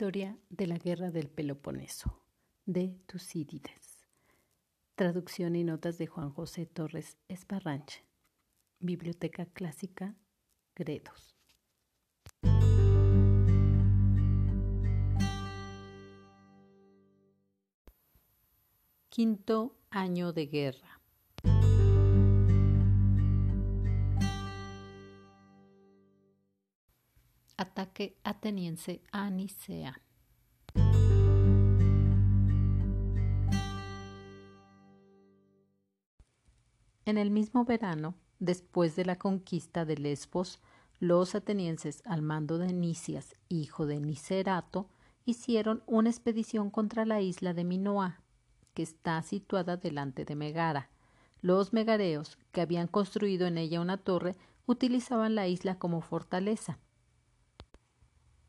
Historia de la Guerra del Peloponeso, de Tucídides. Traducción y notas de Juan José Torres Esparranche. Biblioteca Clásica, Gredos. Quinto año de guerra. Ataque ateniense a Nicea. En el mismo verano, después de la conquista de Lesbos, los atenienses, al mando de Nicias, hijo de Nicerato, hicieron una expedición contra la isla de Minoa, que está situada delante de Megara. Los megareos, que habían construido en ella una torre, utilizaban la isla como fortaleza.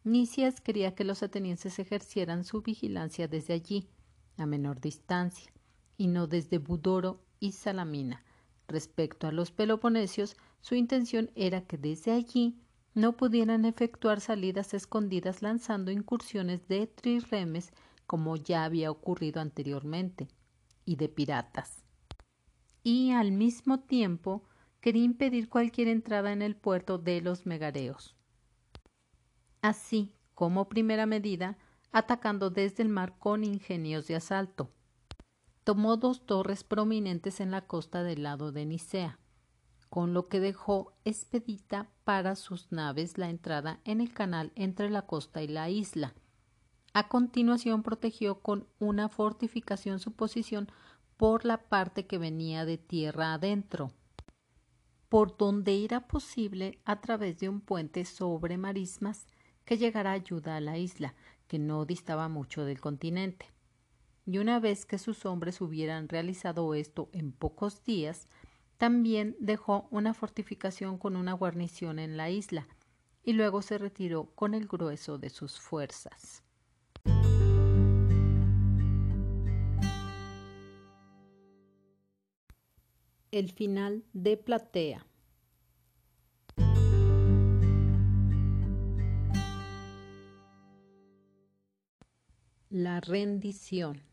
Nicias quería que los atenienses ejercieran su vigilancia desde allí, a menor distancia, y no desde Budoro y Salamina. Respecto a los peloponesios, su intención era que desde allí no pudieran efectuar salidas escondidas lanzando incursiones de trirremes como ya había ocurrido anteriormente, y de piratas. Y al mismo tiempo quería impedir cualquier entrada en el puerto de los megareos así como primera medida, atacando desde el mar con ingenios de asalto. Tomó dos torres prominentes en la costa del lado de Nicea, con lo que dejó expedita para sus naves la entrada en el canal entre la costa y la isla. A continuación protegió con una fortificación su posición por la parte que venía de tierra adentro, por donde era posible a través de un puente sobre marismas que llegara ayuda a la isla, que no distaba mucho del continente. Y una vez que sus hombres hubieran realizado esto en pocos días, también dejó una fortificación con una guarnición en la isla, y luego se retiró con el grueso de sus fuerzas. El final de Platea La rendición.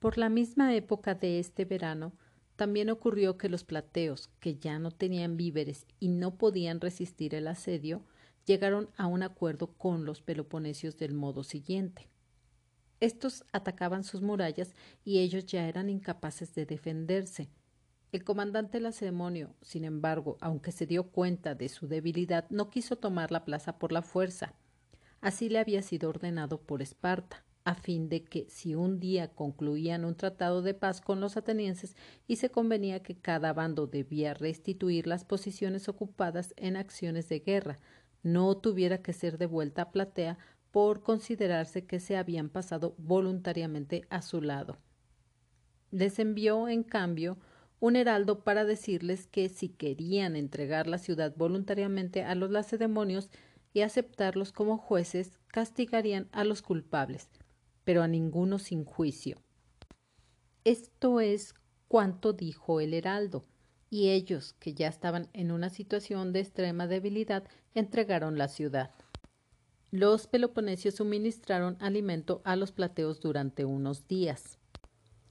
Por la misma época de este verano, también ocurrió que los plateos, que ya no tenían víveres y no podían resistir el asedio, llegaron a un acuerdo con los peloponesios del modo siguiente. Estos atacaban sus murallas y ellos ya eran incapaces de defenderse. El comandante lacedemonio, sin embargo, aunque se dio cuenta de su debilidad, no quiso tomar la plaza por la fuerza, Así le había sido ordenado por Esparta, a fin de que si un día concluían un tratado de paz con los atenienses y se convenía que cada bando debía restituir las posiciones ocupadas en acciones de guerra, no tuviera que ser devuelta a Platea por considerarse que se habían pasado voluntariamente a su lado. Les envió, en cambio, un heraldo para decirles que si querían entregar la ciudad voluntariamente a los lacedemonios, y aceptarlos como jueces castigarían a los culpables, pero a ninguno sin juicio. Esto es cuanto dijo el heraldo, y ellos, que ya estaban en una situación de extrema debilidad, entregaron la ciudad. Los peloponesios suministraron alimento a los plateos durante unos días.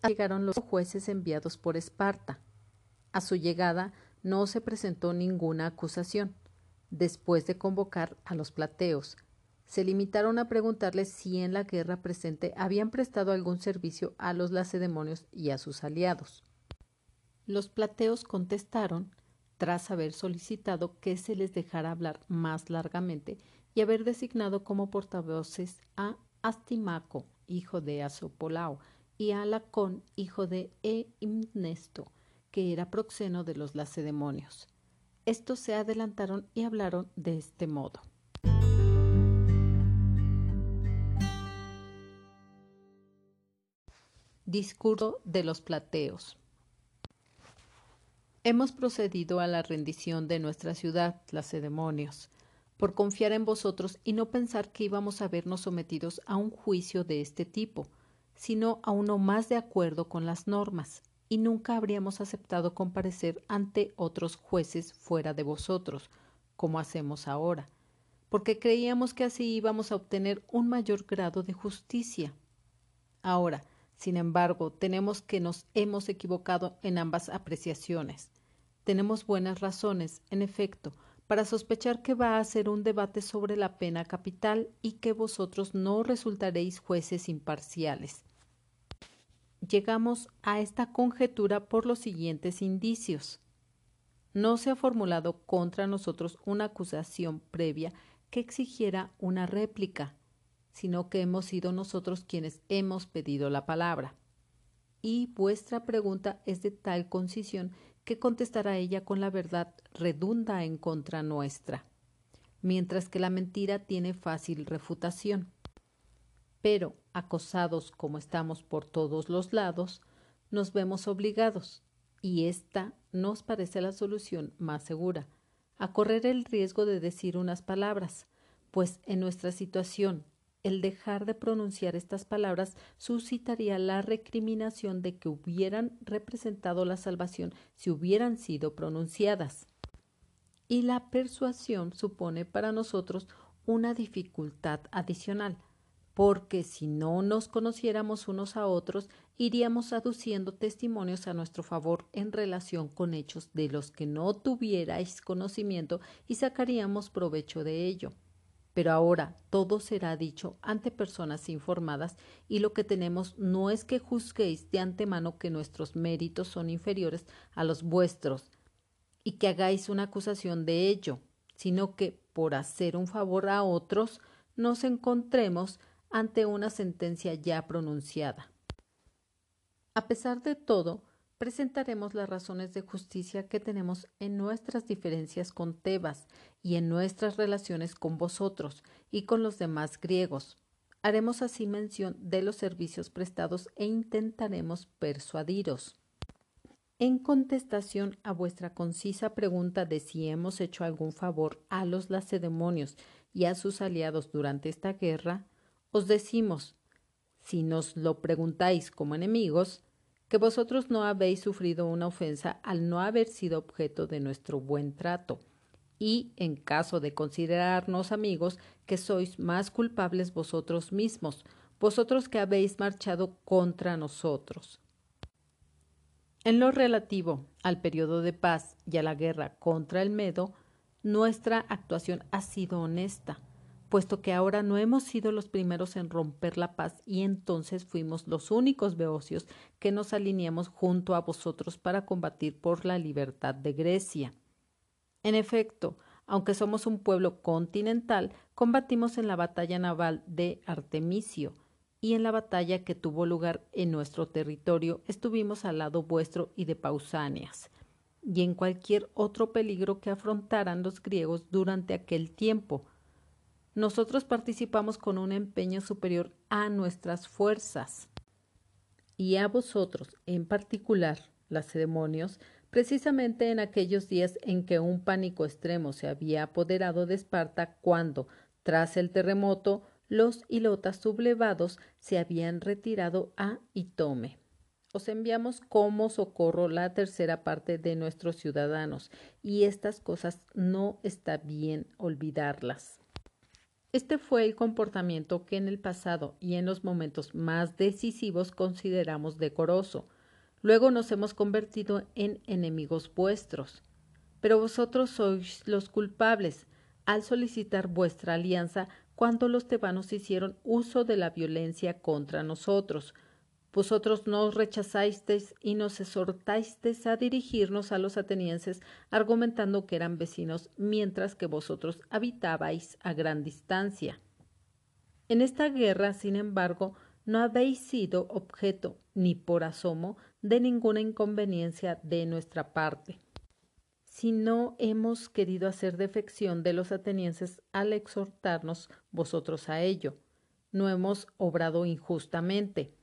Llegaron los jueces enviados por Esparta. A su llegada no se presentó ninguna acusación después de convocar a los plateos. Se limitaron a preguntarles si en la guerra presente habían prestado algún servicio a los lacedemonios y a sus aliados. Los plateos contestaron, tras haber solicitado que se les dejara hablar más largamente y haber designado como portavoces a Astimaco, hijo de Asopolao, y a Lacón, hijo de Eimnesto, que era proxeno de los lacedemonios. Estos se adelantaron y hablaron de este modo. Discurso de los plateos. Hemos procedido a la rendición de nuestra ciudad, lacedemonios, por confiar en vosotros y no pensar que íbamos a vernos sometidos a un juicio de este tipo, sino a uno más de acuerdo con las normas, y nunca habríamos aceptado comparecer ante otros jueces fuera de vosotros, como hacemos ahora. porque creíamos que así íbamos a obtener un mayor grado de justicia. Ahora, sin embargo, tenemos que nos hemos equivocado en ambas apreciaciones. Tenemos buenas razones, en efecto, para sospechar que va a ser un debate sobre la pena capital y que vosotros no resultaréis jueces imparciales. Llegamos a esta conjetura por los siguientes indicios. No se ha formulado contra nosotros una acusación previa que exigiera una réplica, sino que hemos sido nosotros quienes hemos pedido la palabra. Y vuestra pregunta es de tal concisión que contestar a ella con la verdad redunda en contra nuestra, mientras que la mentira tiene fácil refutación. Pero, acosados como estamos por todos los lados, nos vemos obligados, y esta nos parece la solución más segura, a correr el riesgo de decir unas palabras, pues en nuestra situación el dejar de pronunciar estas palabras suscitaría la recriminación de que hubieran representado la salvación si hubieran sido pronunciadas. Y la persuasión supone para nosotros una dificultad adicional, porque si no nos conociéramos unos a otros, iríamos aduciendo testimonios a nuestro favor en relación con hechos de los que no tuvierais conocimiento y sacaríamos provecho de ello. Pero ahora todo será dicho ante personas informadas y lo que tenemos no es que juzguéis de antemano que nuestros méritos son inferiores a los vuestros y que hagáis una acusación de ello, sino que por hacer un favor a otros nos encontremos ante una sentencia ya pronunciada. A pesar de todo, presentaremos las razones de justicia que tenemos en nuestras diferencias con Tebas y en nuestras relaciones con vosotros y con los demás griegos. Haremos así mención de los servicios prestados e intentaremos persuadiros. En contestación a vuestra concisa pregunta de si hemos hecho algún favor a los lacedemonios y a sus aliados durante esta guerra, os decimos, si nos lo preguntáis como enemigos, que vosotros no habéis sufrido una ofensa al no haber sido objeto de nuestro buen trato, y, en caso de considerarnos amigos, que sois más culpables vosotros mismos, vosotros que habéis marchado contra nosotros. En lo relativo al periodo de paz y a la guerra contra el Medo, nuestra actuación ha sido honesta puesto que ahora no hemos sido los primeros en romper la paz y entonces fuimos los únicos beocios que nos alineamos junto a vosotros para combatir por la libertad de Grecia. En efecto, aunque somos un pueblo continental, combatimos en la batalla naval de Artemisio, y en la batalla que tuvo lugar en nuestro territorio estuvimos al lado vuestro y de Pausanias, y en cualquier otro peligro que afrontaran los griegos durante aquel tiempo, nosotros participamos con un empeño superior a nuestras fuerzas. Y a vosotros, en particular, las demonios, precisamente en aquellos días en que un pánico extremo se había apoderado de Esparta cuando, tras el terremoto, los ilotas sublevados se habían retirado a Itome. Os enviamos como socorro la tercera parte de nuestros ciudadanos, y estas cosas no está bien olvidarlas. Este fue el comportamiento que en el pasado y en los momentos más decisivos consideramos decoroso. Luego nos hemos convertido en enemigos vuestros. Pero vosotros sois los culpables al solicitar vuestra alianza cuando los tebanos hicieron uso de la violencia contra nosotros, vosotros nos rechazasteis y nos exhortasteis a dirigirnos a los atenienses, argumentando que eran vecinos, mientras que vosotros habitabais a gran distancia. En esta guerra, sin embargo, no habéis sido objeto, ni por asomo, de ninguna inconveniencia de nuestra parte. Si no hemos querido hacer defección de los atenienses al exhortarnos vosotros a ello, no hemos obrado injustamente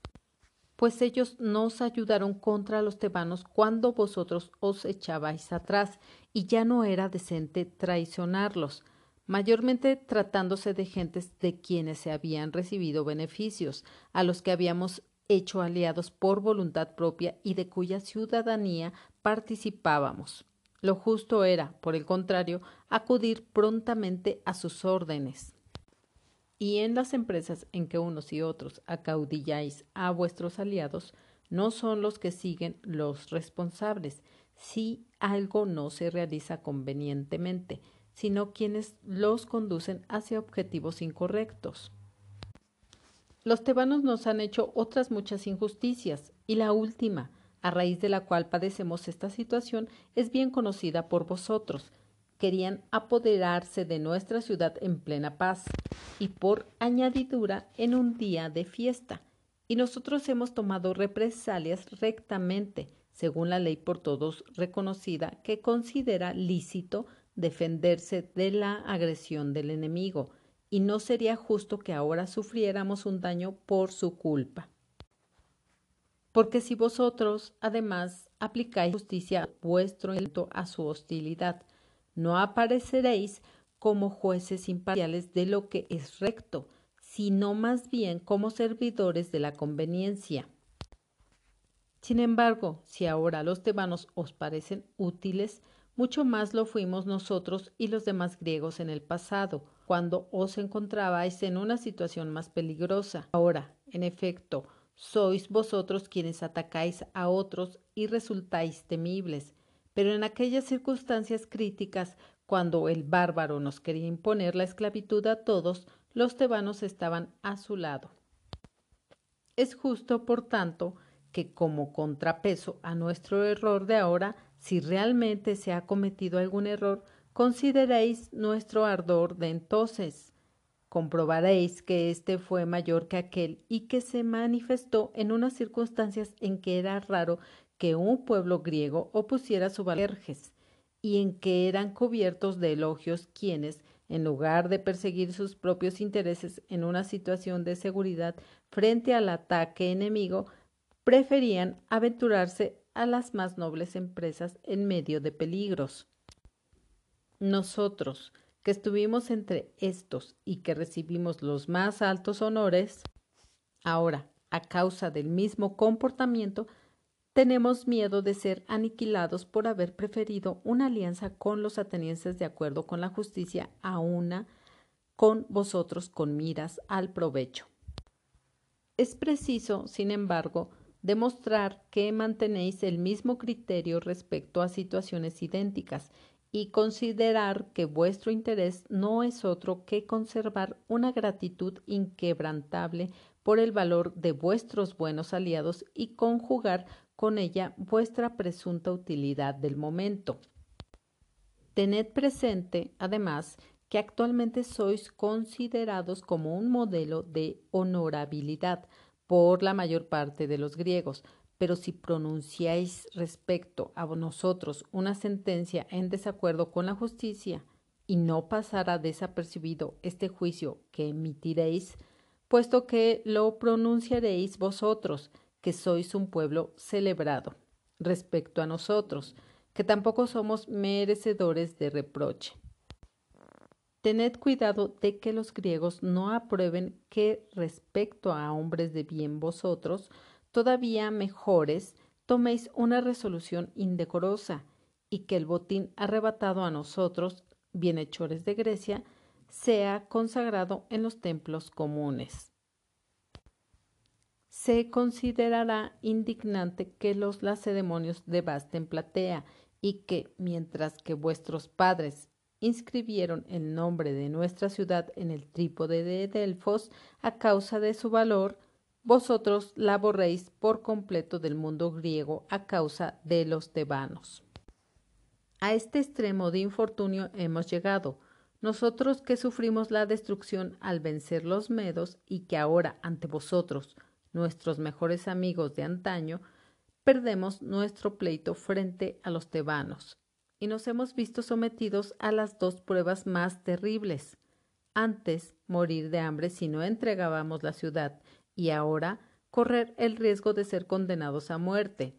pues ellos nos ayudaron contra los tebanos cuando vosotros os echabais atrás, y ya no era decente traicionarlos, mayormente tratándose de gentes de quienes se habían recibido beneficios, a los que habíamos hecho aliados por voluntad propia y de cuya ciudadanía participábamos. Lo justo era, por el contrario, acudir prontamente a sus órdenes. Y en las empresas en que unos y otros acaudilláis a vuestros aliados, no son los que siguen los responsables si algo no se realiza convenientemente, sino quienes los conducen hacia objetivos incorrectos. Los tebanos nos han hecho otras muchas injusticias, y la última, a raíz de la cual padecemos esta situación, es bien conocida por vosotros. Querían apoderarse de nuestra ciudad en plena paz, y por añadidura en un día de fiesta. Y nosotros hemos tomado represalias rectamente, según la ley por todos reconocida, que considera lícito defenderse de la agresión del enemigo, y no sería justo que ahora sufriéramos un daño por su culpa. Porque si vosotros, además, aplicáis justicia vuestro a su hostilidad, no apareceréis como jueces imparciales de lo que es recto, sino más bien como servidores de la conveniencia. Sin embargo, si ahora los tebanos os parecen útiles, mucho más lo fuimos nosotros y los demás griegos en el pasado, cuando os encontrabais en una situación más peligrosa. Ahora, en efecto, sois vosotros quienes atacáis a otros y resultáis temibles, pero en aquellas circunstancias críticas cuando el bárbaro nos quería imponer la esclavitud a todos, los tebanos estaban a su lado. Es justo, por tanto, que como contrapeso a nuestro error de ahora, si realmente se ha cometido algún error, consideréis nuestro ardor de entonces. Comprobaréis que éste fue mayor que aquel y que se manifestó en unas circunstancias en que era raro que un pueblo griego opusiera su valerges y en que eran cubiertos de elogios quienes, en lugar de perseguir sus propios intereses en una situación de seguridad frente al ataque enemigo, preferían aventurarse a las más nobles empresas en medio de peligros. Nosotros, que estuvimos entre estos y que recibimos los más altos honores, ahora, a causa del mismo comportamiento, tenemos miedo de ser aniquilados por haber preferido una alianza con los atenienses de acuerdo con la justicia a una con vosotros con miras al provecho. Es preciso, sin embargo, demostrar que mantenéis el mismo criterio respecto a situaciones idénticas y considerar que vuestro interés no es otro que conservar una gratitud inquebrantable por el valor de vuestros buenos aliados y conjugar con ella vuestra presunta utilidad del momento. Tened presente, además, que actualmente sois considerados como un modelo de honorabilidad por la mayor parte de los griegos, pero si pronunciáis respecto a nosotros una sentencia en desacuerdo con la justicia, y no pasará desapercibido este juicio que emitiréis, puesto que lo pronunciaréis vosotros, que sois un pueblo celebrado respecto a nosotros, que tampoco somos merecedores de reproche. Tened cuidado de que los griegos no aprueben que respecto a hombres de bien vosotros, todavía mejores, toméis una resolución indecorosa y que el botín arrebatado a nosotros, bienhechores de Grecia, sea consagrado en los templos comunes se considerará indignante que los lacedemonios devasten Platea y que, mientras que vuestros padres inscribieron el nombre de nuestra ciudad en el trípode de Delfos a causa de su valor, vosotros la borréis por completo del mundo griego a causa de los tebanos. A este extremo de infortunio hemos llegado, nosotros que sufrimos la destrucción al vencer los medos y que ahora ante vosotros nuestros mejores amigos de antaño, perdemos nuestro pleito frente a los tebanos y nos hemos visto sometidos a las dos pruebas más terribles. Antes morir de hambre si no entregábamos la ciudad y ahora correr el riesgo de ser condenados a muerte.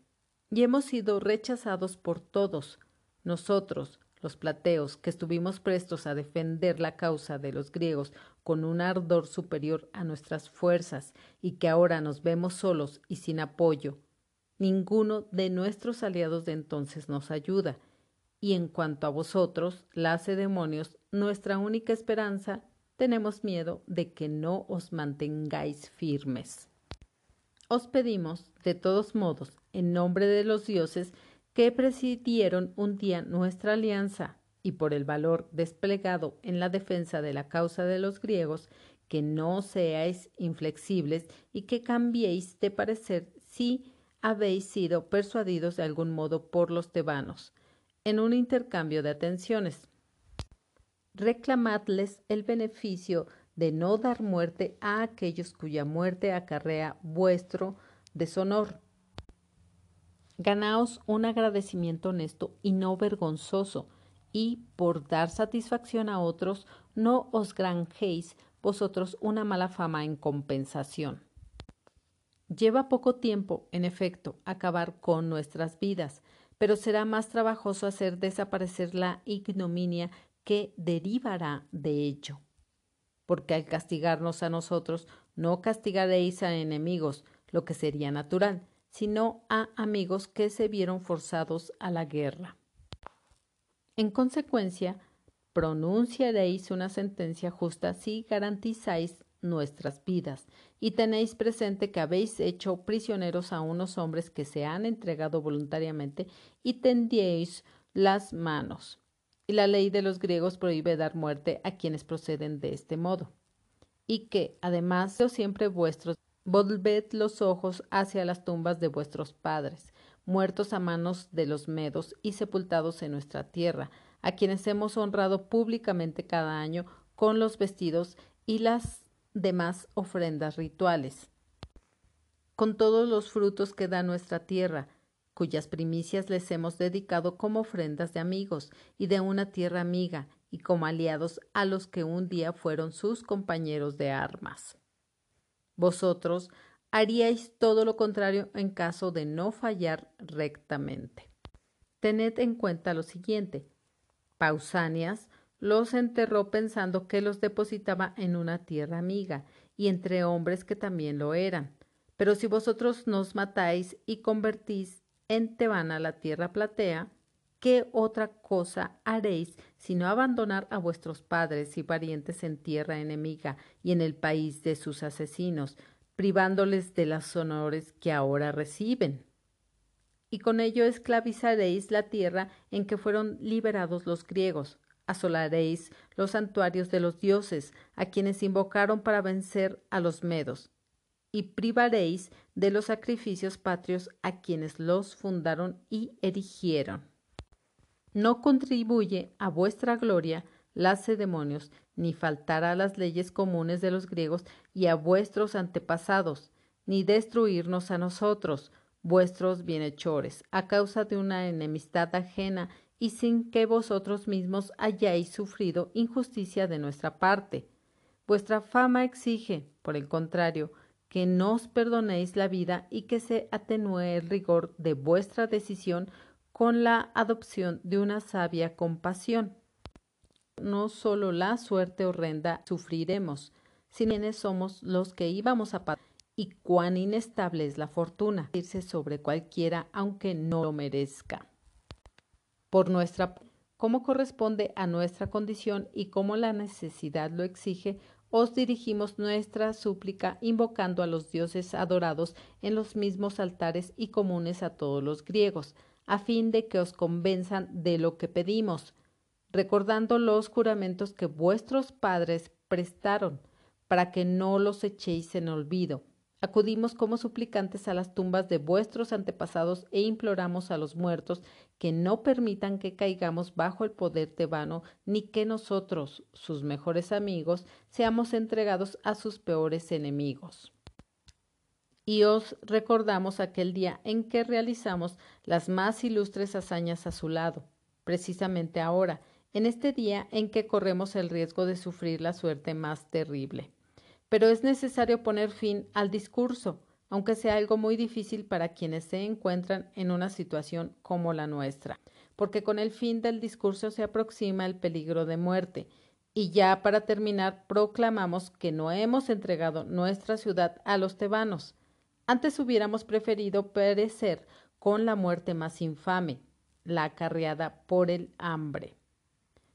Y hemos sido rechazados por todos, nosotros, los plateos, que estuvimos prestos a defender la causa de los griegos con un ardor superior a nuestras fuerzas y que ahora nos vemos solos y sin apoyo. Ninguno de nuestros aliados de entonces nos ayuda, Y en cuanto a vosotros, lacedemonios, nuestra única esperanza, tenemos miedo de que no os mantengáis firmes. Os pedimos, de todos modos, en nombre de los dioses que presidieron un día nuestra alianza y por el valor desplegado en la defensa de la causa de los griegos, que no seáis inflexibles y que cambiéis de parecer si habéis sido persuadidos de algún modo por los tebanos, en un intercambio de atenciones. Reclamadles el beneficio de no dar muerte a aquellos cuya muerte acarrea vuestro deshonor. Ganaos un agradecimiento honesto y no vergonzoso, y por dar satisfacción a otros, no os granjéis vosotros una mala fama en compensación. Lleva poco tiempo, en efecto, acabar con nuestras vidas, pero será más trabajoso hacer desaparecer la ignominia que derivará de ello porque al castigarnos a nosotros no castigaréis a enemigos, lo que sería natural, sino a amigos que se vieron forzados a la guerra. En consecuencia, pronunciaréis una sentencia justa si garantizáis nuestras vidas, y tenéis presente que habéis hecho prisioneros a unos hombres que se han entregado voluntariamente y tendíais las manos y la ley de los griegos prohíbe dar muerte a quienes proceden de este modo. Y que, además, siempre vuestros, volved los ojos hacia las tumbas de vuestros padres, muertos a manos de los medos y sepultados en nuestra tierra, a quienes hemos honrado públicamente cada año con los vestidos y las demás ofrendas rituales, con todos los frutos que da nuestra tierra, cuyas primicias les hemos dedicado como ofrendas de amigos y de una tierra amiga, y como aliados a los que un día fueron sus compañeros de armas. Vosotros haríais todo lo contrario en caso de no fallar rectamente. Tened en cuenta lo siguiente. Pausanias los enterró pensando que los depositaba en una tierra amiga y entre hombres que también lo eran. Pero si vosotros nos matáis y convertís en Tebana la tierra platea, ¿qué otra cosa haréis sino abandonar a vuestros padres y parientes en tierra enemiga y en el país de sus asesinos, privándoles de los honores que ahora reciben? Y con ello esclavizaréis la tierra en que fueron liberados los griegos, asolaréis los santuarios de los dioses, a quienes invocaron para vencer a los medos, y privaréis de los sacrificios patrios a quienes los fundaron y erigieron. No contribuye a vuestra gloria demonios, ni faltará a las leyes comunes de los griegos y a vuestros antepasados, ni destruirnos a nosotros, vuestros bienhechores, a causa de una enemistad ajena y sin que vosotros mismos hayáis sufrido injusticia de nuestra parte. Vuestra fama exige, por el contrario, que nos perdonéis la vida y que se atenúe el rigor de vuestra decisión con la adopción de una sabia compasión. No solo la suerte horrenda sufriremos, sino quienes somos los que íbamos a pagar y cuán inestable es la fortuna, irse sobre cualquiera aunque no lo merezca. Por nuestra como corresponde a nuestra condición y como la necesidad lo exige, os dirigimos nuestra súplica invocando a los dioses adorados en los mismos altares y comunes a todos los griegos, a fin de que os convenzan de lo que pedimos, recordando los juramentos que vuestros padres prestaron, para que no los echéis en olvido, Acudimos como suplicantes a las tumbas de vuestros antepasados e imploramos a los muertos que no permitan que caigamos bajo el poder tebano, ni que nosotros, sus mejores amigos, seamos entregados a sus peores enemigos. Y os recordamos aquel día en que realizamos las más ilustres hazañas a su lado, precisamente ahora, en este día en que corremos el riesgo de sufrir la suerte más terrible pero es necesario poner fin al discurso, aunque sea algo muy difícil para quienes se encuentran en una situación como la nuestra, porque con el fin del discurso se aproxima el peligro de muerte. Y ya para terminar, proclamamos que no hemos entregado nuestra ciudad a los tebanos. Antes hubiéramos preferido perecer con la muerte más infame, la acarreada por el hambre,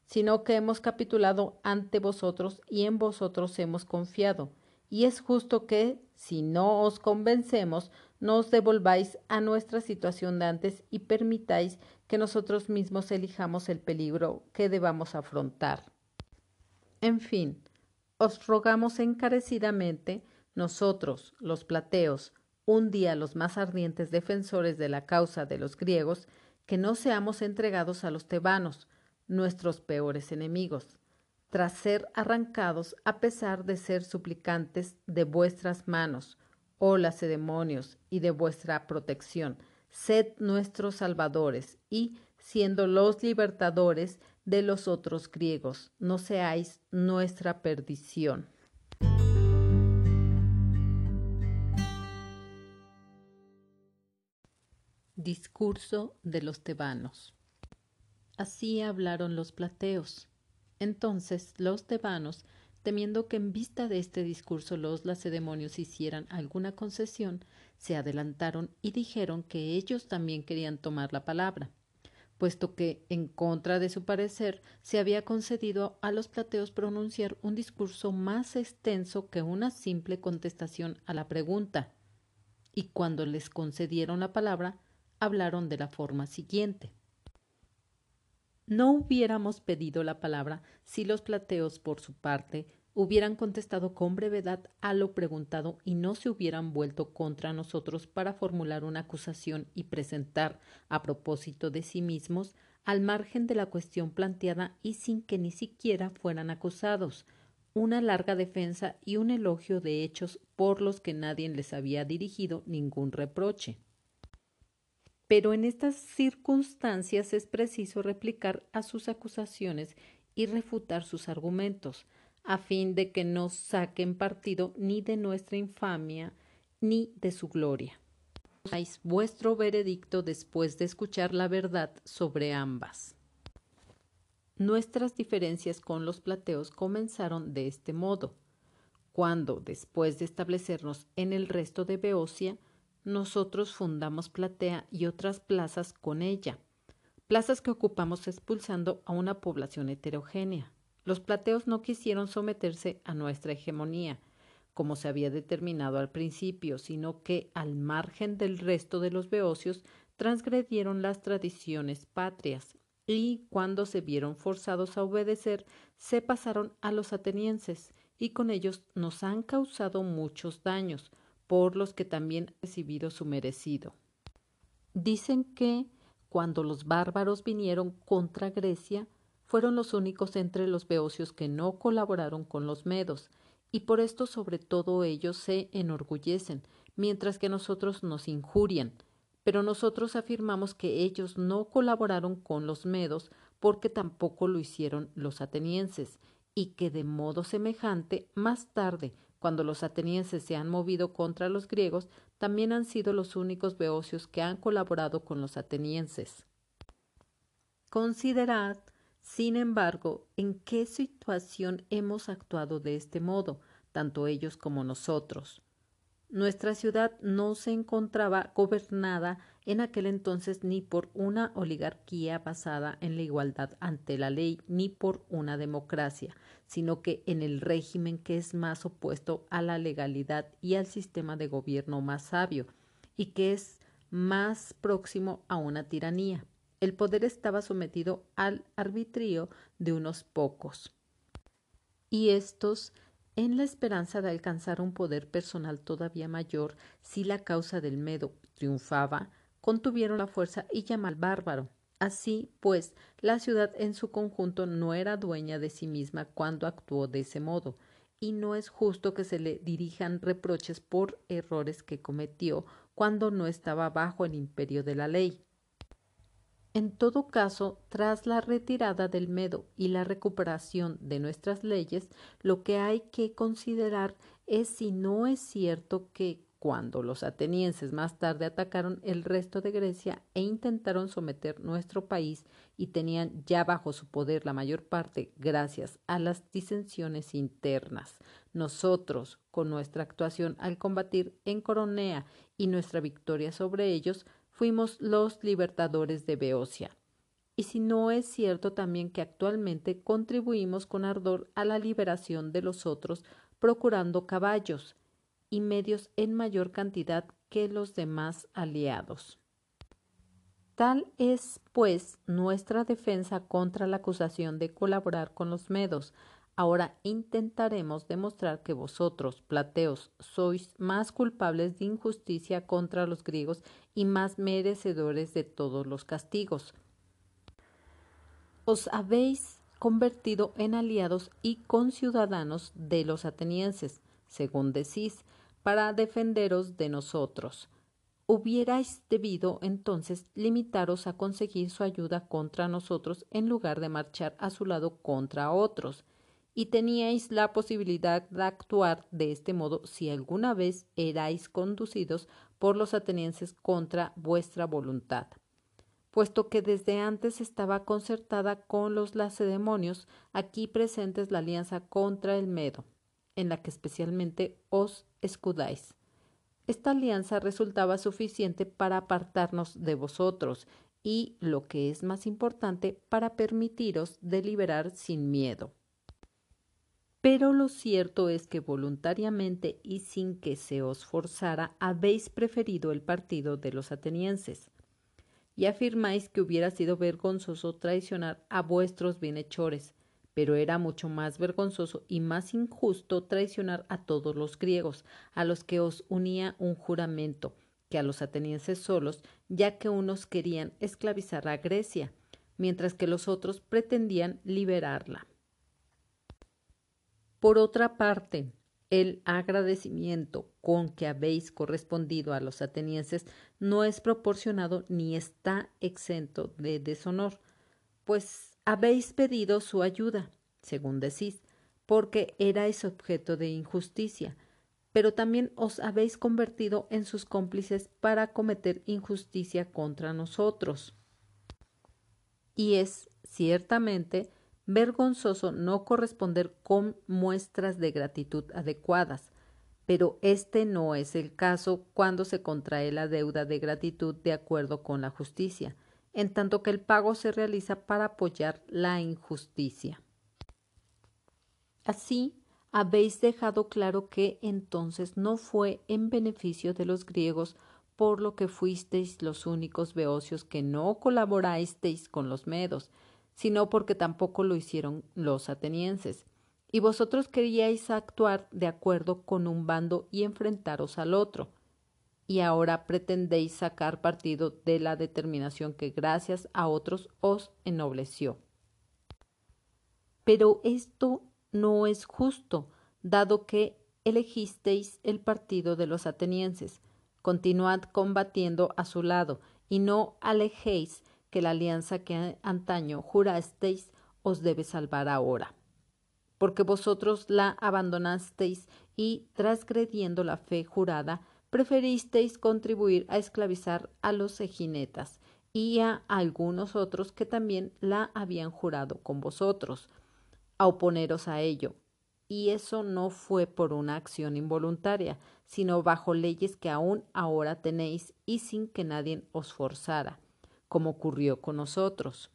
sino que hemos capitulado ante vosotros y en vosotros hemos confiado. Y es justo que, si no os convencemos, nos devolváis a nuestra situación de antes y permitáis que nosotros mismos elijamos el peligro que debamos afrontar. En fin, os rogamos encarecidamente, nosotros, los plateos, un día los más ardientes defensores de la causa de los griegos, que no seamos entregados a los tebanos, nuestros peores enemigos, tras ser arrancados a pesar de ser suplicantes de vuestras manos, oh demonios, y de vuestra protección. Sed nuestros salvadores, y, siendo los libertadores de los otros griegos, no seáis nuestra perdición. Discurso de los tebanos. Así hablaron los plateos. Entonces los tebanos, temiendo que en vista de este discurso los lacedemonios hicieran alguna concesión, se adelantaron y dijeron que ellos también querían tomar la palabra, puesto que, en contra de su parecer, se había concedido a los plateos pronunciar un discurso más extenso que una simple contestación a la pregunta. Y cuando les concedieron la palabra, hablaron de la forma siguiente. No hubiéramos pedido la palabra si los plateos, por su parte, hubieran contestado con brevedad a lo preguntado y no se hubieran vuelto contra nosotros para formular una acusación y presentar, a propósito de sí mismos, al margen de la cuestión planteada y sin que ni siquiera fueran acusados, una larga defensa y un elogio de hechos por los que nadie les había dirigido ningún reproche pero en estas circunstancias es preciso replicar a sus acusaciones y refutar sus argumentos, a fin de que no saquen partido ni de nuestra infamia ni de su gloria. Dais vuestro veredicto después de escuchar la verdad sobre ambas. Nuestras diferencias con los plateos comenzaron de este modo. Cuando, después de establecernos en el resto de Beocia, nosotros fundamos Platea y otras plazas con ella, plazas que ocupamos expulsando a una población heterogénea. Los plateos no quisieron someterse a nuestra hegemonía, como se había determinado al principio, sino que, al margen del resto de los beocios, transgredieron las tradiciones patrias y, cuando se vieron forzados a obedecer, se pasaron a los atenienses, y con ellos nos han causado muchos daños, por los que también ha recibido su merecido. Dicen que, cuando los bárbaros vinieron contra Grecia, fueron los únicos entre los beocios que no colaboraron con los medos, y por esto sobre todo ellos se enorgullecen, mientras que nosotros nos injurian. Pero nosotros afirmamos que ellos no colaboraron con los medos porque tampoco lo hicieron los atenienses, y que de modo semejante, más tarde, cuando los atenienses se han movido contra los griegos, también han sido los únicos beocios que han colaborado con los atenienses. Considerad, sin embargo, en qué situación hemos actuado de este modo, tanto ellos como nosotros. Nuestra ciudad no se encontraba gobernada en aquel entonces ni por una oligarquía basada en la igualdad ante la ley ni por una democracia, sino que en el régimen que es más opuesto a la legalidad y al sistema de gobierno más sabio, y que es más próximo a una tiranía. El poder estaba sometido al arbitrio de unos pocos. Y estos en la esperanza de alcanzar un poder personal todavía mayor si la causa del Medo triunfaba, contuvieron la fuerza y llamaron al bárbaro. Así, pues, la ciudad en su conjunto no era dueña de sí misma cuando actuó de ese modo, y no es justo que se le dirijan reproches por errores que cometió cuando no estaba bajo el imperio de la ley. En todo caso, tras la retirada del Medo y la recuperación de nuestras leyes, lo que hay que considerar es si no es cierto que cuando los atenienses más tarde atacaron el resto de Grecia e intentaron someter nuestro país y tenían ya bajo su poder la mayor parte gracias a las disensiones internas. Nosotros, con nuestra actuación al combatir en Coronea y nuestra victoria sobre ellos, fuimos los libertadores de Beocia. y si no es cierto también que actualmente contribuimos con ardor a la liberación de los otros procurando caballos y medios en mayor cantidad que los demás aliados. Tal es, pues, nuestra defensa contra la acusación de colaborar con los medos. Ahora intentaremos demostrar que vosotros, plateos, sois más culpables de injusticia contra los griegos y más merecedores de todos los castigos. Os habéis convertido en aliados y conciudadanos de los atenienses, según decís, para defenderos de nosotros. Hubierais debido entonces limitaros a conseguir su ayuda contra nosotros en lugar de marchar a su lado contra otros, y teníais la posibilidad de actuar de este modo si alguna vez erais conducidos por los atenienses contra vuestra voluntad. Puesto que desde antes estaba concertada con los lacedemonios, aquí presentes la alianza contra el Medo, en la que especialmente os escudáis esta alianza resultaba suficiente para apartarnos de vosotros y, lo que es más importante, para permitiros deliberar sin miedo. Pero lo cierto es que voluntariamente y sin que se os forzara habéis preferido el partido de los atenienses y afirmáis que hubiera sido vergonzoso traicionar a vuestros bienhechores, pero era mucho más vergonzoso y más injusto traicionar a todos los griegos, a los que os unía un juramento, que a los atenienses solos, ya que unos querían esclavizar a Grecia, mientras que los otros pretendían liberarla. Por otra parte, el agradecimiento con que habéis correspondido a los atenienses no es proporcionado ni está exento de deshonor, pues habéis pedido su ayuda, según decís, porque erais objeto de injusticia, pero también os habéis convertido en sus cómplices para cometer injusticia contra nosotros. Y es ciertamente vergonzoso no corresponder con muestras de gratitud adecuadas, pero este no es el caso cuando se contrae la deuda de gratitud de acuerdo con la justicia, en tanto que el pago se realiza para apoyar la injusticia. Así, habéis dejado claro que entonces no fue en beneficio de los griegos por lo que fuisteis los únicos beocios que no colaborasteis con los medos, sino porque tampoco lo hicieron los atenienses, y vosotros queríais actuar de acuerdo con un bando y enfrentaros al otro, y ahora pretendéis sacar partido de la determinación que gracias a otros os ennobleció. Pero esto no es justo, dado que elegisteis el partido de los atenienses. Continuad combatiendo a su lado, y no alejéis que la alianza que antaño jurasteis os debe salvar ahora. Porque vosotros la abandonasteis y, transgrediendo la fe jurada, preferisteis contribuir a esclavizar a los eginetas y a algunos otros que también la habían jurado con vosotros, a oponeros a ello. Y eso no fue por una acción involuntaria, sino bajo leyes que aún ahora tenéis y sin que nadie os forzara, como ocurrió con nosotros.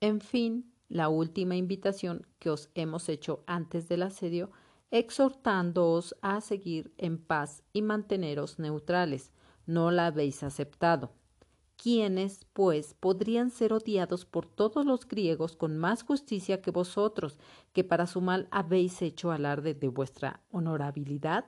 En fin, la última invitación que os hemos hecho antes del asedio exhortándoos a seguir en paz y manteneros neutrales. No la habéis aceptado. ¿Quiénes, pues, podrían ser odiados por todos los griegos con más justicia que vosotros, que para su mal habéis hecho alarde de vuestra honorabilidad?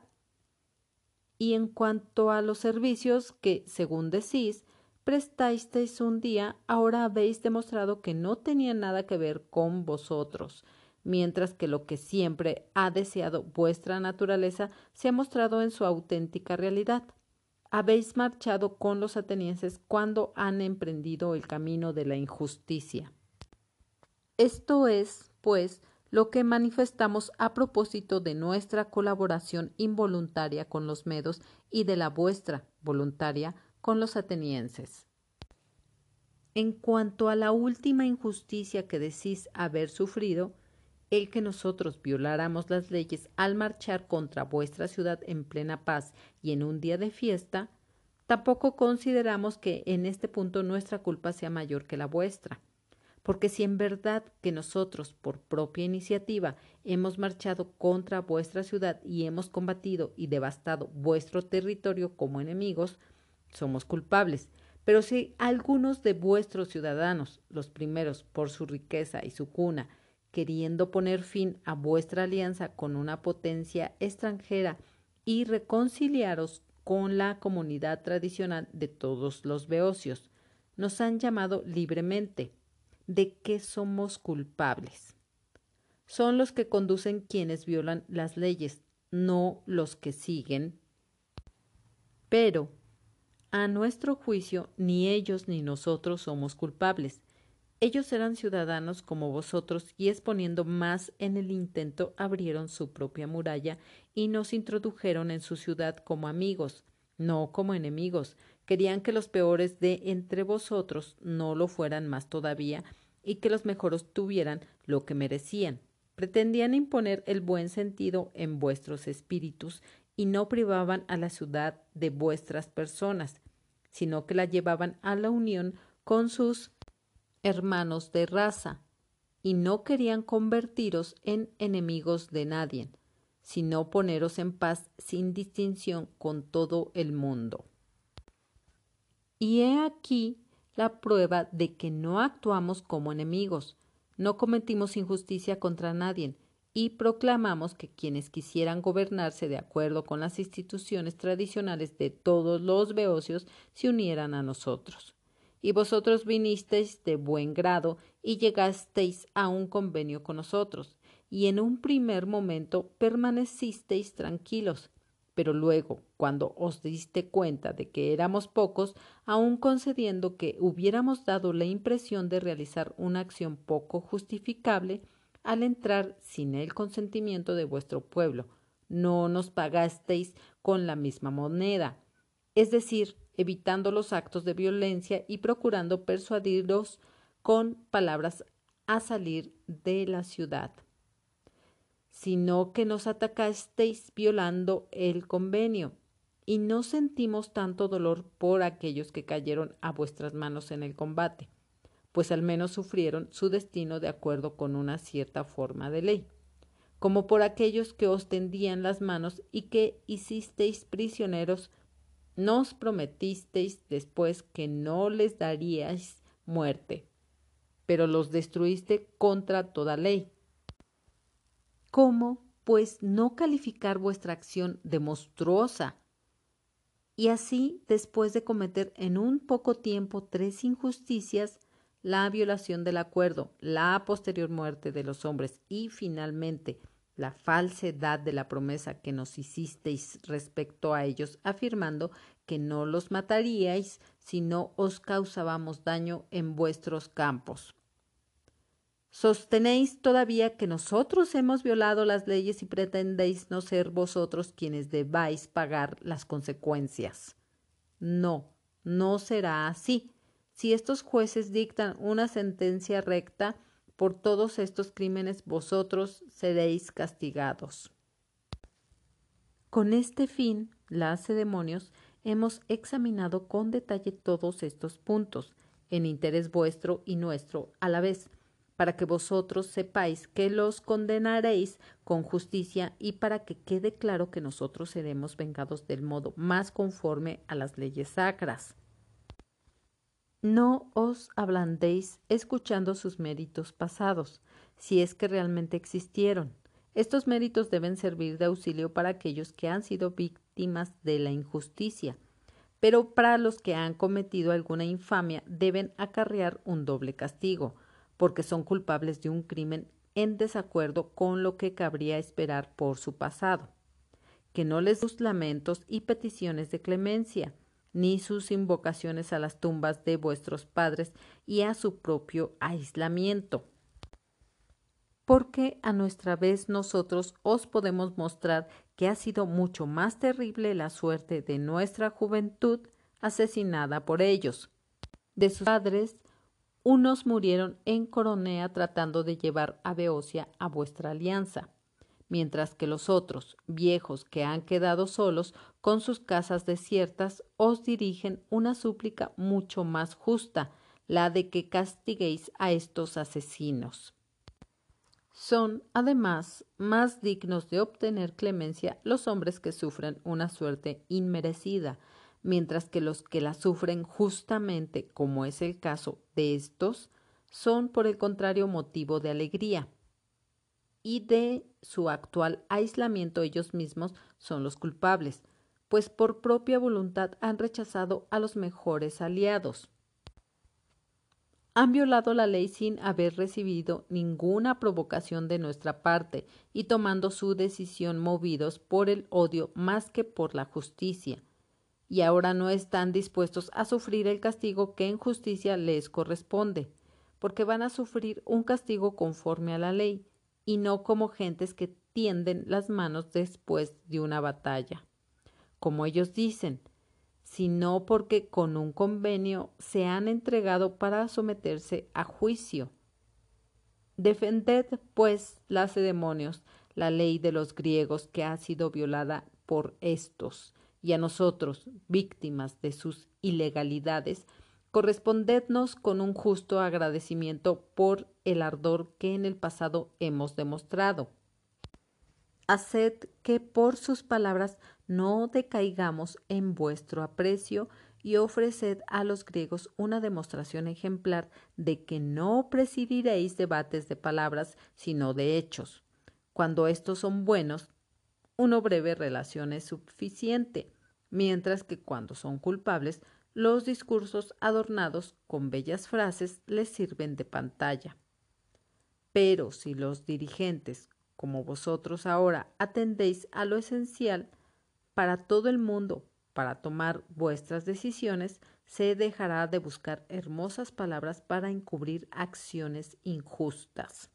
Y en cuanto a los servicios que, según decís, prestasteis un día, ahora habéis demostrado que no tenían nada que ver con vosotros, mientras que lo que siempre ha deseado vuestra naturaleza se ha mostrado en su auténtica realidad. Habéis marchado con los atenienses cuando han emprendido el camino de la injusticia. Esto es, pues, lo que manifestamos a propósito de nuestra colaboración involuntaria con los medos y de la vuestra voluntaria con los atenienses. En cuanto a la última injusticia que decís haber sufrido, el que nosotros violáramos las leyes al marchar contra vuestra ciudad en plena paz y en un día de fiesta, Tampoco consideramos que en este punto nuestra culpa sea mayor que la vuestra. Porque si en verdad que nosotros, por propia iniciativa, hemos marchado contra vuestra ciudad y hemos combatido y devastado vuestro territorio como enemigos, somos culpables. Pero si algunos de vuestros ciudadanos, los primeros por su riqueza y su cuna, queriendo poner fin a vuestra alianza con una potencia extranjera y reconciliaros con la comunidad tradicional de todos los beocios, nos han llamado libremente. ¿De qué somos culpables? Son los que conducen quienes violan las leyes, no los que siguen. Pero, a nuestro juicio, ni ellos ni nosotros somos culpables. Ellos eran ciudadanos como vosotros y exponiendo más en el intento abrieron su propia muralla y nos introdujeron en su ciudad como amigos, no como enemigos. Querían que los peores de entre vosotros no lo fueran más todavía y que los mejores tuvieran lo que merecían. Pretendían imponer el buen sentido en vuestros espíritus y no privaban a la ciudad de vuestras personas, sino que la llevaban a la unión con sus hermanos de raza, y no querían convertiros en enemigos de nadie, sino poneros en paz sin distinción con todo el mundo. Y he aquí la prueba de que no actuamos como enemigos, no cometimos injusticia contra nadie, y proclamamos que quienes quisieran gobernarse de acuerdo con las instituciones tradicionales de todos los beocios se unieran a nosotros. Y vosotros vinisteis de buen grado y llegasteis a un convenio con nosotros, y en un primer momento permanecisteis tranquilos, pero luego, cuando os diste cuenta de que éramos pocos, aun concediendo que hubiéramos dado la impresión de realizar una acción poco justificable, al entrar sin el consentimiento de vuestro pueblo. No nos pagasteis con la misma moneda, es decir, evitando los actos de violencia y procurando persuadiros con palabras a salir de la ciudad, sino que nos atacasteis violando el convenio, y no sentimos tanto dolor por aquellos que cayeron a vuestras manos en el combate pues al menos sufrieron su destino de acuerdo con una cierta forma de ley, como por aquellos que os tendían las manos y que hicisteis prisioneros, nos prometisteis después que no les daríais muerte, pero los destruiste contra toda ley. ¿Cómo, pues, no calificar vuestra acción de monstruosa? Y así, después de cometer en un poco tiempo tres injusticias, la violación del acuerdo, la posterior muerte de los hombres y finalmente la falsedad de la promesa que nos hicisteis respecto a ellos, afirmando que no los mataríais si no os causábamos daño en vuestros campos. ¿Sostenéis todavía que nosotros hemos violado las leyes y pretendéis no ser vosotros quienes debáis pagar las consecuencias? No, no será así si estos jueces dictan una sentencia recta, por todos estos crímenes vosotros seréis castigados. Con este fin, las demonios, hemos examinado con detalle todos estos puntos, en interés vuestro y nuestro a la vez, para que vosotros sepáis que los condenaréis con justicia y para que quede claro que nosotros seremos vengados del modo más conforme a las leyes sacras. No os ablandéis escuchando sus méritos pasados, si es que realmente existieron. Estos méritos deben servir de auxilio para aquellos que han sido víctimas de la injusticia, pero para los que han cometido alguna infamia deben acarrear un doble castigo, porque son culpables de un crimen en desacuerdo con lo que cabría esperar por su pasado. Que no les sus lamentos y peticiones de clemencia, ni sus invocaciones a las tumbas de vuestros padres y a su propio aislamiento. Porque a nuestra vez nosotros os podemos mostrar que ha sido mucho más terrible la suerte de nuestra juventud asesinada por ellos. De sus padres, unos murieron en Coronea tratando de llevar a Beocia a vuestra alianza, mientras que los otros, viejos que han quedado solos, con sus casas desiertas, os dirigen una súplica mucho más justa, la de que castiguéis a estos asesinos. Son, además, más dignos de obtener clemencia los hombres que sufren una suerte inmerecida, mientras que los que la sufren justamente, como es el caso de estos, son por el contrario motivo de alegría. Y de su actual aislamiento ellos mismos son los culpables, pues por propia voluntad han rechazado a los mejores aliados han violado la ley sin haber recibido ninguna provocación de nuestra parte y tomando su decisión movidos por el odio más que por la justicia. Y ahora no están dispuestos a sufrir el castigo que en justicia les corresponde, porque van a sufrir un castigo conforme a la ley, y no como gentes que tienden las manos después de una batalla. Como ellos dicen, sino porque con un convenio se han entregado para someterse a juicio. Defended, pues, las demonios, la ley de los griegos que ha sido violada por estos, y a nosotros, víctimas de sus ilegalidades, correspondednos con un justo agradecimiento por el ardor que en el pasado hemos demostrado. Haced que por sus palabras no decaigamos en vuestro aprecio y ofreced a los griegos una demostración ejemplar de que no presidiréis debates de palabras, sino de hechos. Cuando estos son buenos, una breve relación es suficiente, mientras que cuando son culpables, los discursos adornados con bellas frases les sirven de pantalla. Pero si los dirigentes, como vosotros ahora, atendéis a lo esencial, para todo el mundo, para tomar vuestras decisiones, se dejará de buscar hermosas palabras para encubrir acciones injustas.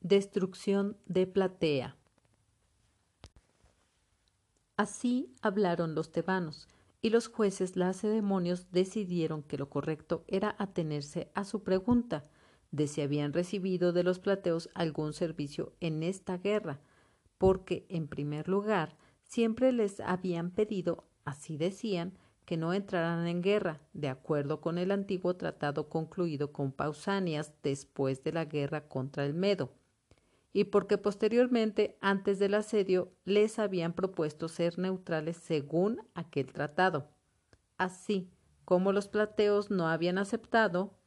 Destrucción de Platea. Así hablaron los tebanos, y los jueces lacedemonios decidieron que lo correcto era atenerse a su pregunta, de si habían recibido de los plateos algún servicio en esta guerra, porque, en primer lugar, siempre les habían pedido, así decían, que no entraran en guerra, de acuerdo con el antiguo tratado concluido con Pausanias después de la guerra contra el Medo, y porque posteriormente, antes del asedio, les habían propuesto ser neutrales según aquel tratado. Así como los plateos no habían aceptado,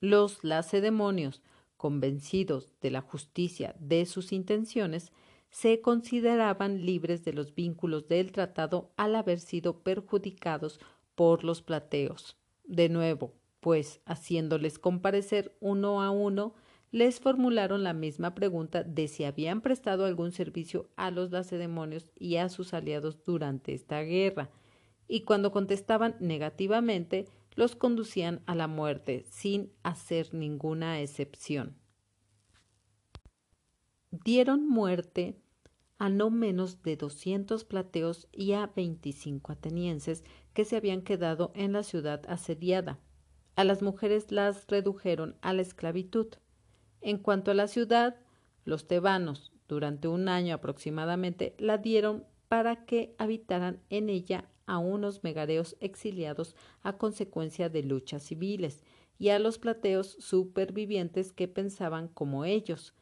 los lacedemonios, convencidos de la justicia de sus intenciones, se consideraban libres de los vínculos del tratado al haber sido perjudicados por los plateos. De nuevo, pues, haciéndoles comparecer uno a uno, les formularon la misma pregunta de si habían prestado algún servicio a los lacedemonios y a sus aliados durante esta guerra, y cuando contestaban negativamente, los conducían a la muerte sin hacer ninguna excepción. Dieron muerte a no menos de doscientos plateos y a veinticinco atenienses que se habían quedado en la ciudad asediada. A las mujeres las redujeron a la esclavitud. En cuanto a la ciudad, los tebanos, durante un año aproximadamente, la dieron para que habitaran en ella a unos megareos exiliados a consecuencia de luchas civiles y a los plateos supervivientes que pensaban como ellos,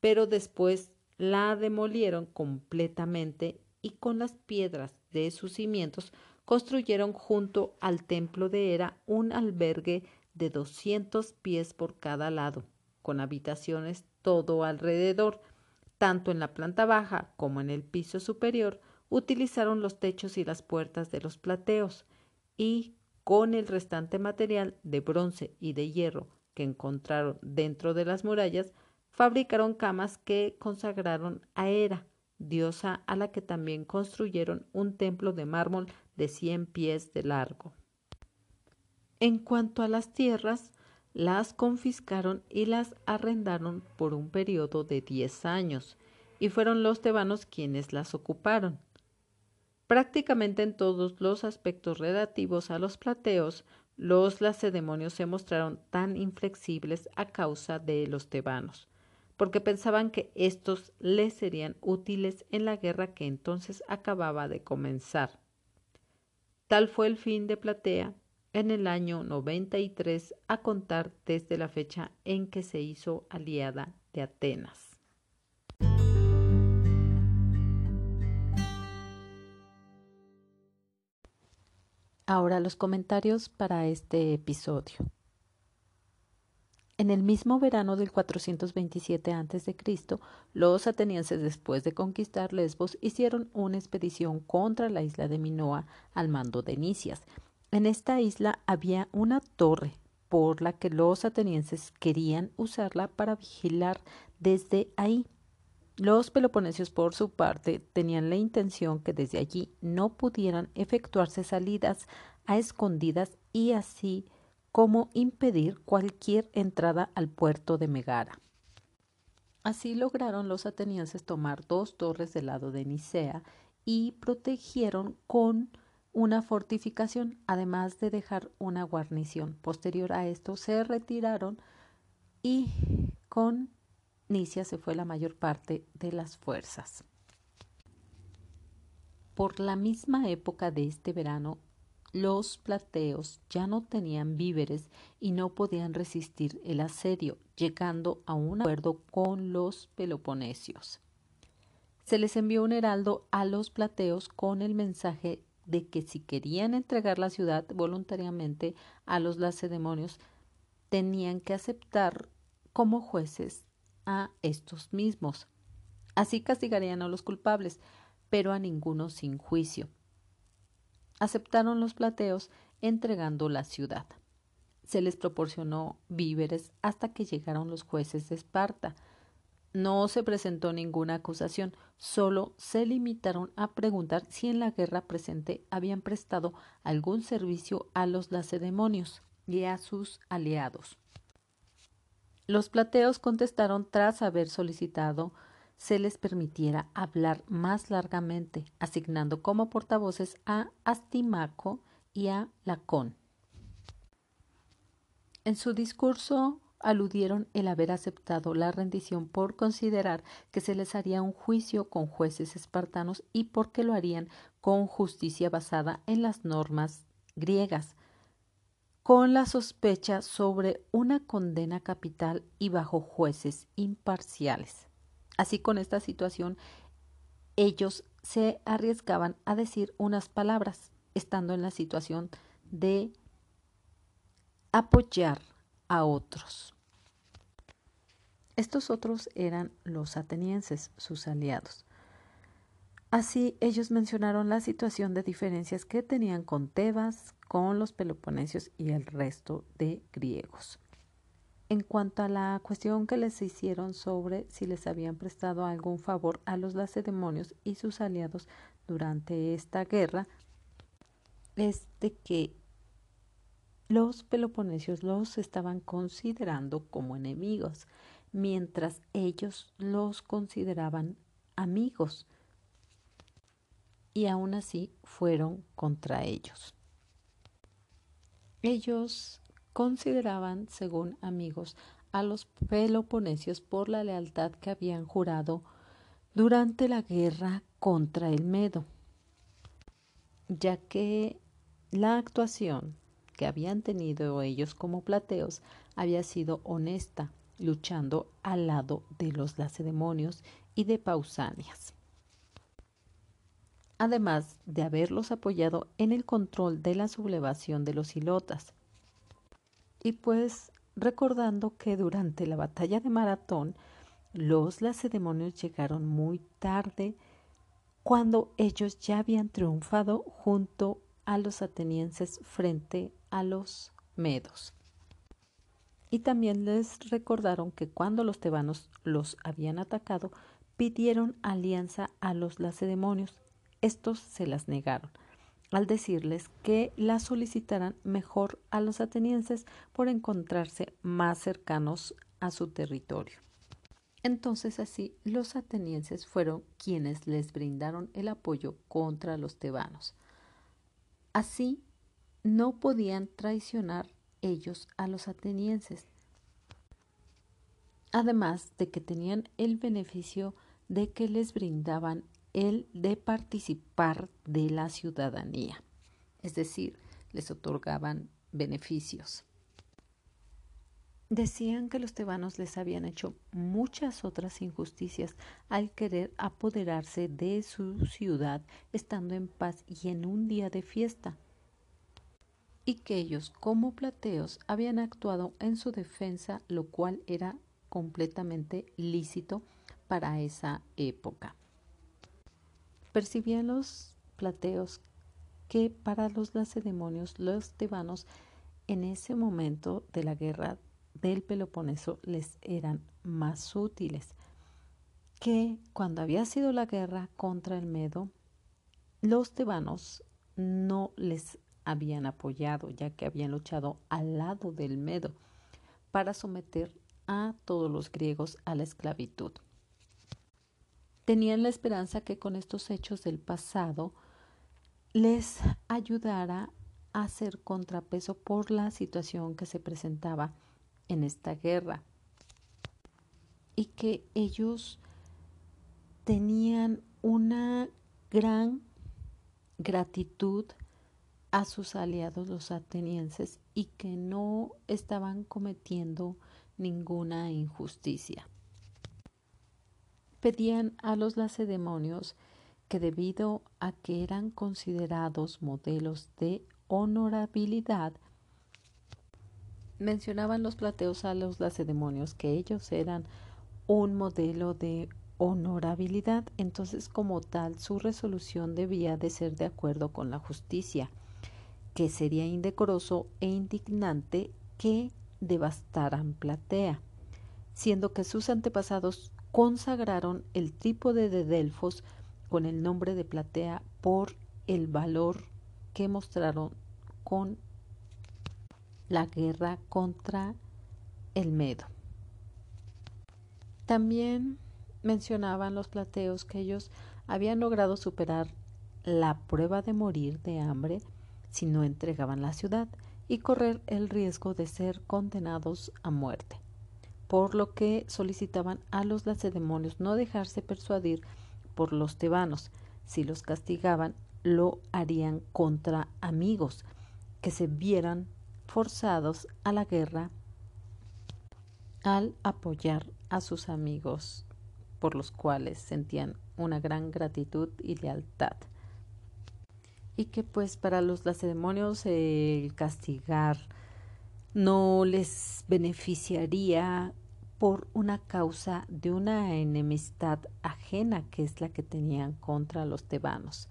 pero después la demolieron completamente y con las piedras de sus cimientos construyeron junto al templo de Hera un albergue de doscientos pies por cada lado, con habitaciones todo alrededor, tanto en la planta baja como en el piso superior, utilizaron los techos y las puertas de los plateos y con el restante material de bronce y de hierro que encontraron dentro de las murallas, fabricaron camas que consagraron a Hera, diosa a la que también construyeron un templo de mármol de cien pies de largo. En cuanto a las tierras, las confiscaron y las arrendaron por un periodo de diez años, y fueron los tebanos quienes las ocuparon. Prácticamente en todos los aspectos relativos a los plateos, los lacedemonios se mostraron tan inflexibles a causa de los tebanos, porque pensaban que estos les serían útiles en la guerra que entonces acababa de comenzar. Tal fue el fin de Platea en el año 93 a contar desde la fecha en que se hizo aliada de Atenas. Ahora los comentarios para este episodio. En el mismo verano del 427 a.C., los atenienses, después de conquistar Lesbos, hicieron una expedición contra la isla de Minoa al mando de Nicias. En esta isla había una torre por la que los atenienses querían usarla para vigilar desde ahí. Los peloponesios, por su parte, tenían la intención que desde allí no pudieran efectuarse salidas a escondidas y así como impedir cualquier entrada al puerto de Megara. Así lograron los atenienses tomar dos torres del lado de Nicea y protegieron con una fortificación, además de dejar una guarnición. Posterior a esto se retiraron y con Nicia se fue la mayor parte de las fuerzas. Por la misma época de este verano, los plateos ya no tenían víveres y no podían resistir el asedio, llegando a un acuerdo con los peloponesios. Se les envió un heraldo a los plateos con el mensaje de que si querían entregar la ciudad voluntariamente a los lacedemonios, tenían que aceptar como jueces a estos mismos. Así castigarían a los culpables, pero a ninguno sin juicio. Aceptaron los plateos entregando la ciudad. Se les proporcionó víveres hasta que llegaron los jueces de Esparta. No se presentó ninguna acusación, solo se limitaron a preguntar si en la guerra presente habían prestado algún servicio a los lacedemonios y a sus aliados. Los plateos contestaron tras haber solicitado se les permitiera hablar más largamente, asignando como portavoces a Astimaco y a Lacón. En su discurso aludieron el haber aceptado la rendición por considerar que se les haría un juicio con jueces espartanos y porque lo harían con justicia basada en las normas griegas, con la sospecha sobre una condena capital y bajo jueces imparciales. Así con esta situación, ellos se arriesgaban a decir unas palabras, estando en la situación de apoyar a otros. Estos otros eran los atenienses, sus aliados. Así ellos mencionaron la situación de diferencias que tenían con Tebas, con los peloponesios y el resto de griegos. En cuanto a la cuestión que les hicieron sobre si les habían prestado algún favor a los lacedemonios y sus aliados durante esta guerra, es de que los peloponesios los estaban considerando como enemigos, mientras ellos los consideraban amigos y aún así fueron contra ellos. Ellos consideraban, según amigos, a los peloponesios por la lealtad que habían jurado durante la guerra contra el Medo, ya que la actuación que habían tenido ellos como plateos había sido honesta, luchando al lado de los lacedemonios y de Pausanias además de haberlos apoyado en el control de la sublevación de los hilotas. Y pues recordando que durante la batalla de Maratón los lacedemonios llegaron muy tarde cuando ellos ya habían triunfado junto a los atenienses frente a los medos. Y también les recordaron que cuando los tebanos los habían atacado, pidieron alianza a los lacedemonios estos se las negaron, al decirles que la solicitaran mejor a los atenienses por encontrarse más cercanos a su territorio. Entonces así los atenienses fueron quienes les brindaron el apoyo contra los tebanos. Así no podían traicionar ellos a los atenienses. Además de que tenían el beneficio de que les brindaban el de participar de la ciudadanía, es decir, les otorgaban beneficios. Decían que los tebanos les habían hecho muchas otras injusticias al querer apoderarse de su ciudad estando en paz y en un día de fiesta, y que ellos como plateos habían actuado en su defensa, lo cual era completamente lícito para esa época. Percibían los plateos que para los lacedemonios los tebanos en ese momento de la guerra del Peloponeso les eran más útiles que cuando había sido la guerra contra el Medo, los tebanos no les habían apoyado, ya que habían luchado al lado del Medo para someter a todos los griegos a la esclavitud. Tenían la esperanza que con estos hechos del pasado les ayudara a hacer contrapeso por la situación que se presentaba en esta guerra y que ellos tenían una gran gratitud a sus aliados los atenienses y que no estaban cometiendo ninguna injusticia. Pedían a los lacedemonios que debido a que eran considerados modelos de honorabilidad, mencionaban los plateos a los lacedemonios que ellos eran un modelo de honorabilidad, entonces como tal su resolución debía de ser de acuerdo con la justicia, que sería indecoroso e indignante que devastaran Platea, siendo que sus antepasados consagraron el trípode de Delfos con el nombre de Platea por el valor que mostraron con la guerra contra el Medo. También mencionaban los plateos que ellos habían logrado superar la prueba de morir de hambre si no entregaban la ciudad y correr el riesgo de ser condenados a muerte, por lo que solicitaban a los lacedemonios no dejarse persuadir por los tebanos. Si los castigaban, lo harían contra amigos que se vieran forzados a la guerra al apoyar a sus amigos por los cuales sentían una gran gratitud y lealtad. Y que pues para los lacedemonios el castigar no les beneficiaría por una causa de una enemistad ajena que es la que tenían contra los tebanos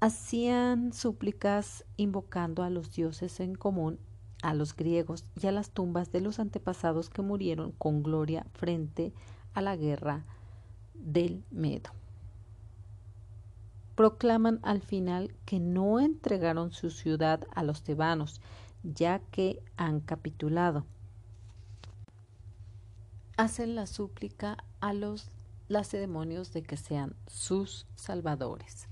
hacían súplicas invocando a los dioses en común, a los griegos y a las tumbas de los antepasados que murieron con gloria frente a la guerra del Medo. Proclaman al final que no entregaron su ciudad a los tebanos, ya que han capitulado. Hacen la súplica a los lacedemonios de que sean sus salvadores.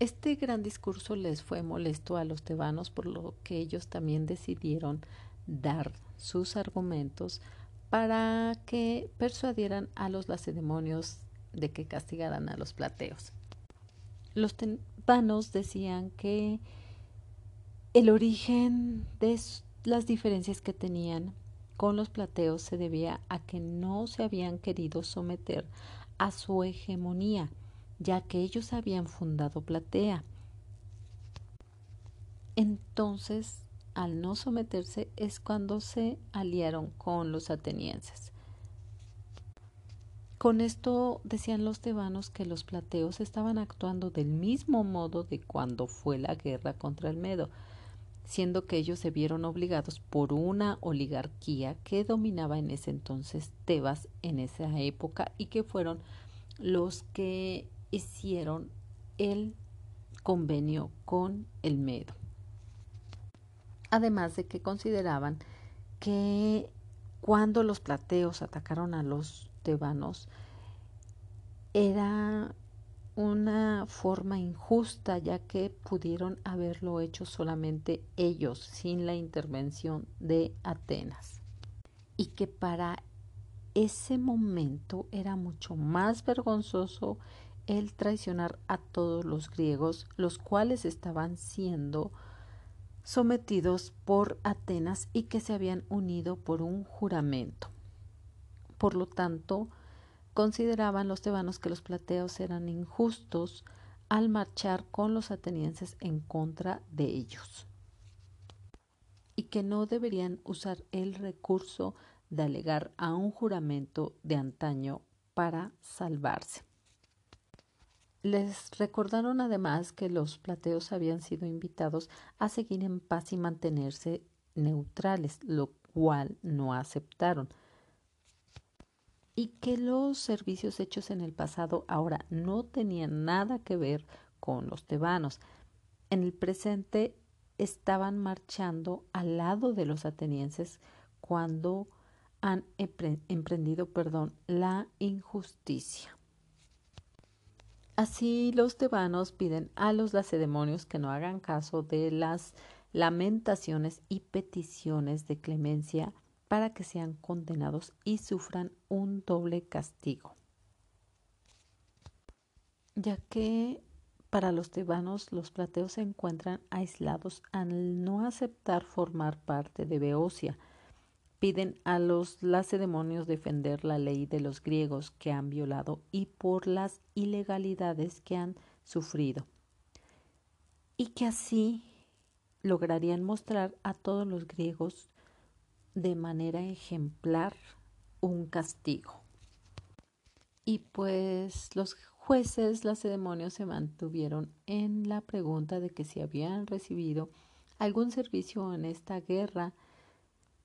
Este gran discurso les fue molesto a los tebanos, por lo que ellos también decidieron dar sus argumentos para que persuadieran a los lacedemonios de que castigaran a los plateos. Los tebanos decían que el origen de las diferencias que tenían con los plateos se debía a que no se habían querido someter a su hegemonía ya que ellos habían fundado Platea. Entonces, al no someterse es cuando se aliaron con los atenienses. Con esto decían los tebanos que los plateos estaban actuando del mismo modo de cuando fue la guerra contra el Medo, siendo que ellos se vieron obligados por una oligarquía que dominaba en ese entonces Tebas en esa época y que fueron los que hicieron el convenio con el Medo. Además de que consideraban que cuando los plateos atacaron a los tebanos era una forma injusta ya que pudieron haberlo hecho solamente ellos sin la intervención de Atenas y que para ese momento era mucho más vergonzoso el traicionar a todos los griegos los cuales estaban siendo sometidos por Atenas y que se habían unido por un juramento. Por lo tanto, consideraban los tebanos que los plateos eran injustos al marchar con los atenienses en contra de ellos y que no deberían usar el recurso de alegar a un juramento de antaño para salvarse. Les recordaron además que los plateos habían sido invitados a seguir en paz y mantenerse neutrales, lo cual no aceptaron, y que los servicios hechos en el pasado ahora no tenían nada que ver con los tebanos. En el presente estaban marchando al lado de los atenienses cuando han emprendido, perdón, la injusticia. Así los tebanos piden a los lacedemonios que no hagan caso de las lamentaciones y peticiones de clemencia para que sean condenados y sufran un doble castigo. Ya que para los tebanos los plateos se encuentran aislados al no aceptar formar parte de Beocia, piden a los lacedemonios defender la ley de los griegos que han violado y por las ilegalidades que han sufrido, y que así lograrían mostrar a todos los griegos de manera ejemplar un castigo. Y pues los jueces lacedemonios se mantuvieron en la pregunta de que si habían recibido algún servicio en esta guerra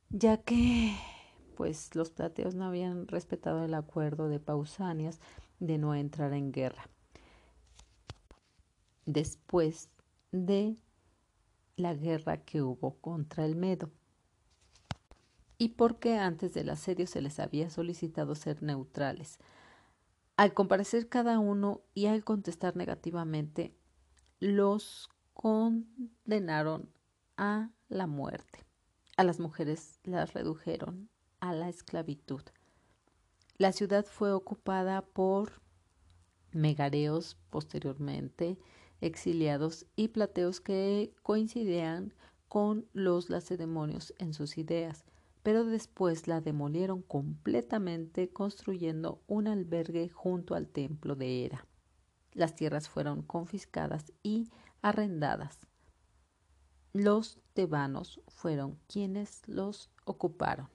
ya que pues los plateos no habían respetado el acuerdo de Pausanias de no entrar en guerra. Después de la guerra que hubo contra el Medo. Y porque antes del asedio se les había solicitado ser neutrales. Al comparecer cada uno y al contestar negativamente, los condenaron a la muerte. A las mujeres las redujeron a la esclavitud. La ciudad fue ocupada por megareos posteriormente, exiliados y plateos que coincidían con los lacedemonios en sus ideas, pero después la demolieron completamente construyendo un albergue junto al templo de Hera. Las tierras fueron confiscadas y arrendadas los tebanos fueron quienes los ocuparon.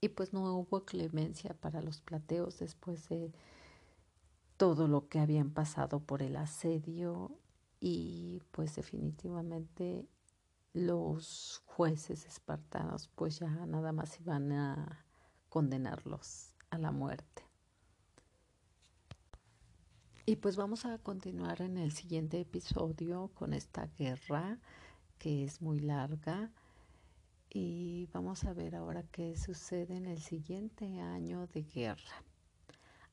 Y pues no hubo clemencia para los plateos después de todo lo que habían pasado por el asedio y pues definitivamente los jueces espartanos pues ya nada más iban a condenarlos a la muerte. Y pues vamos a continuar en el siguiente episodio con esta guerra que es muy larga y vamos a ver ahora qué sucede en el siguiente año de guerra.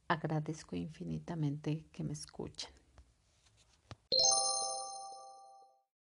Agradezco infinitamente que me escuchen.